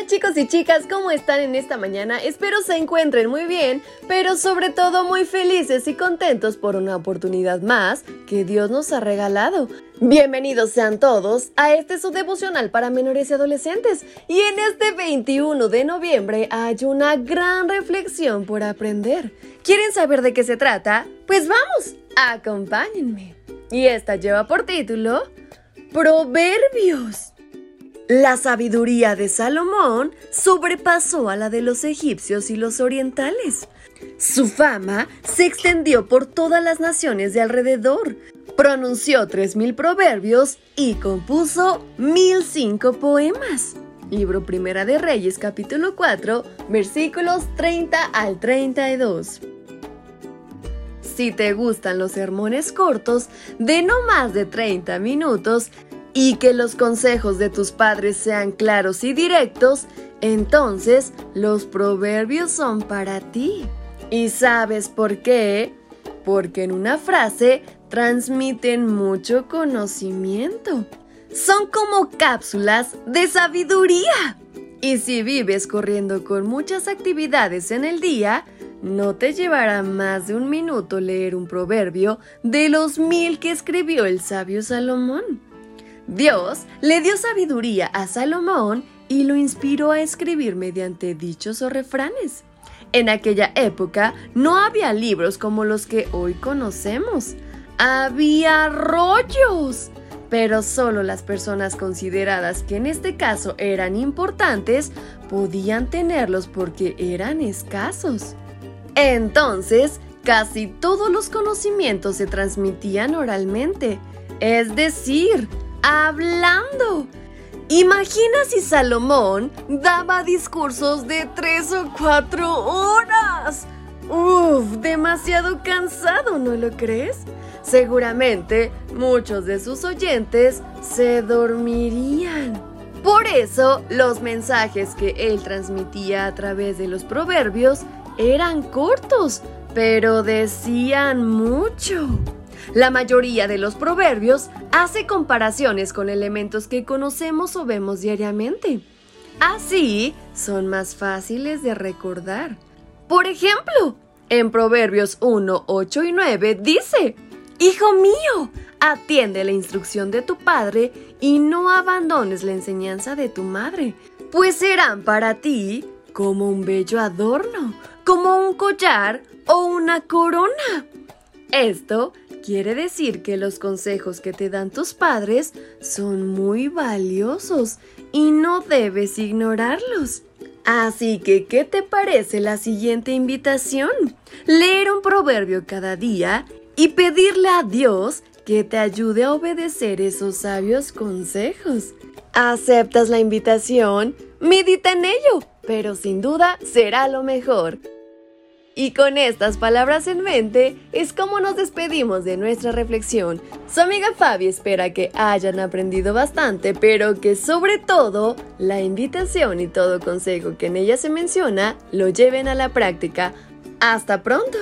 Hola, chicos y chicas, ¿cómo están en esta mañana? Espero se encuentren muy bien, pero sobre todo muy felices y contentos por una oportunidad más que Dios nos ha regalado. Bienvenidos sean todos a este su devocional para menores y adolescentes. Y en este 21 de noviembre hay una gran reflexión por aprender. ¿Quieren saber de qué se trata? Pues vamos, acompáñenme. Y esta lleva por título Proverbios. La sabiduría de Salomón sobrepasó a la de los egipcios y los orientales. Su fama se extendió por todas las naciones de alrededor. Pronunció 3.000 proverbios y compuso 1.005 poemas. Libro Primera de Reyes capítulo 4 versículos 30 al 32. Si te gustan los sermones cortos de no más de 30 minutos, y que los consejos de tus padres sean claros y directos, entonces los proverbios son para ti. ¿Y sabes por qué? Porque en una frase transmiten mucho conocimiento. Son como cápsulas de sabiduría. Y si vives corriendo con muchas actividades en el día, no te llevará más de un minuto leer un proverbio de los mil que escribió el sabio Salomón. Dios le dio sabiduría a Salomón y lo inspiró a escribir mediante dichos o refranes. En aquella época no había libros como los que hoy conocemos. Había rollos. Pero solo las personas consideradas que en este caso eran importantes podían tenerlos porque eran escasos. Entonces, casi todos los conocimientos se transmitían oralmente, es decir, hablando. Imagina si Salomón daba discursos de tres o cuatro horas. Uf, demasiado cansado, ¿no lo crees? Seguramente muchos de sus oyentes se dormirían. Por eso, los mensajes que él transmitía a través de los proverbios eran cortos, pero decían mucho. La mayoría de los proverbios hace comparaciones con elementos que conocemos o vemos diariamente. Así son más fáciles de recordar. Por ejemplo, en Proverbios 1, 8 y 9 dice, Hijo mío, atiende la instrucción de tu padre y no abandones la enseñanza de tu madre, pues serán para ti como un bello adorno, como un collar o una corona. Esto quiere decir que los consejos que te dan tus padres son muy valiosos y no debes ignorarlos. Así que, ¿qué te parece la siguiente invitación? Leer un proverbio cada día y pedirle a Dios que te ayude a obedecer esos sabios consejos. ¿Aceptas la invitación? Medita en ello, pero sin duda será lo mejor. Y con estas palabras en mente es como nos despedimos de nuestra reflexión. Su amiga Fabi espera que hayan aprendido bastante, pero que sobre todo la invitación y todo consejo que en ella se menciona lo lleven a la práctica. ¡Hasta pronto!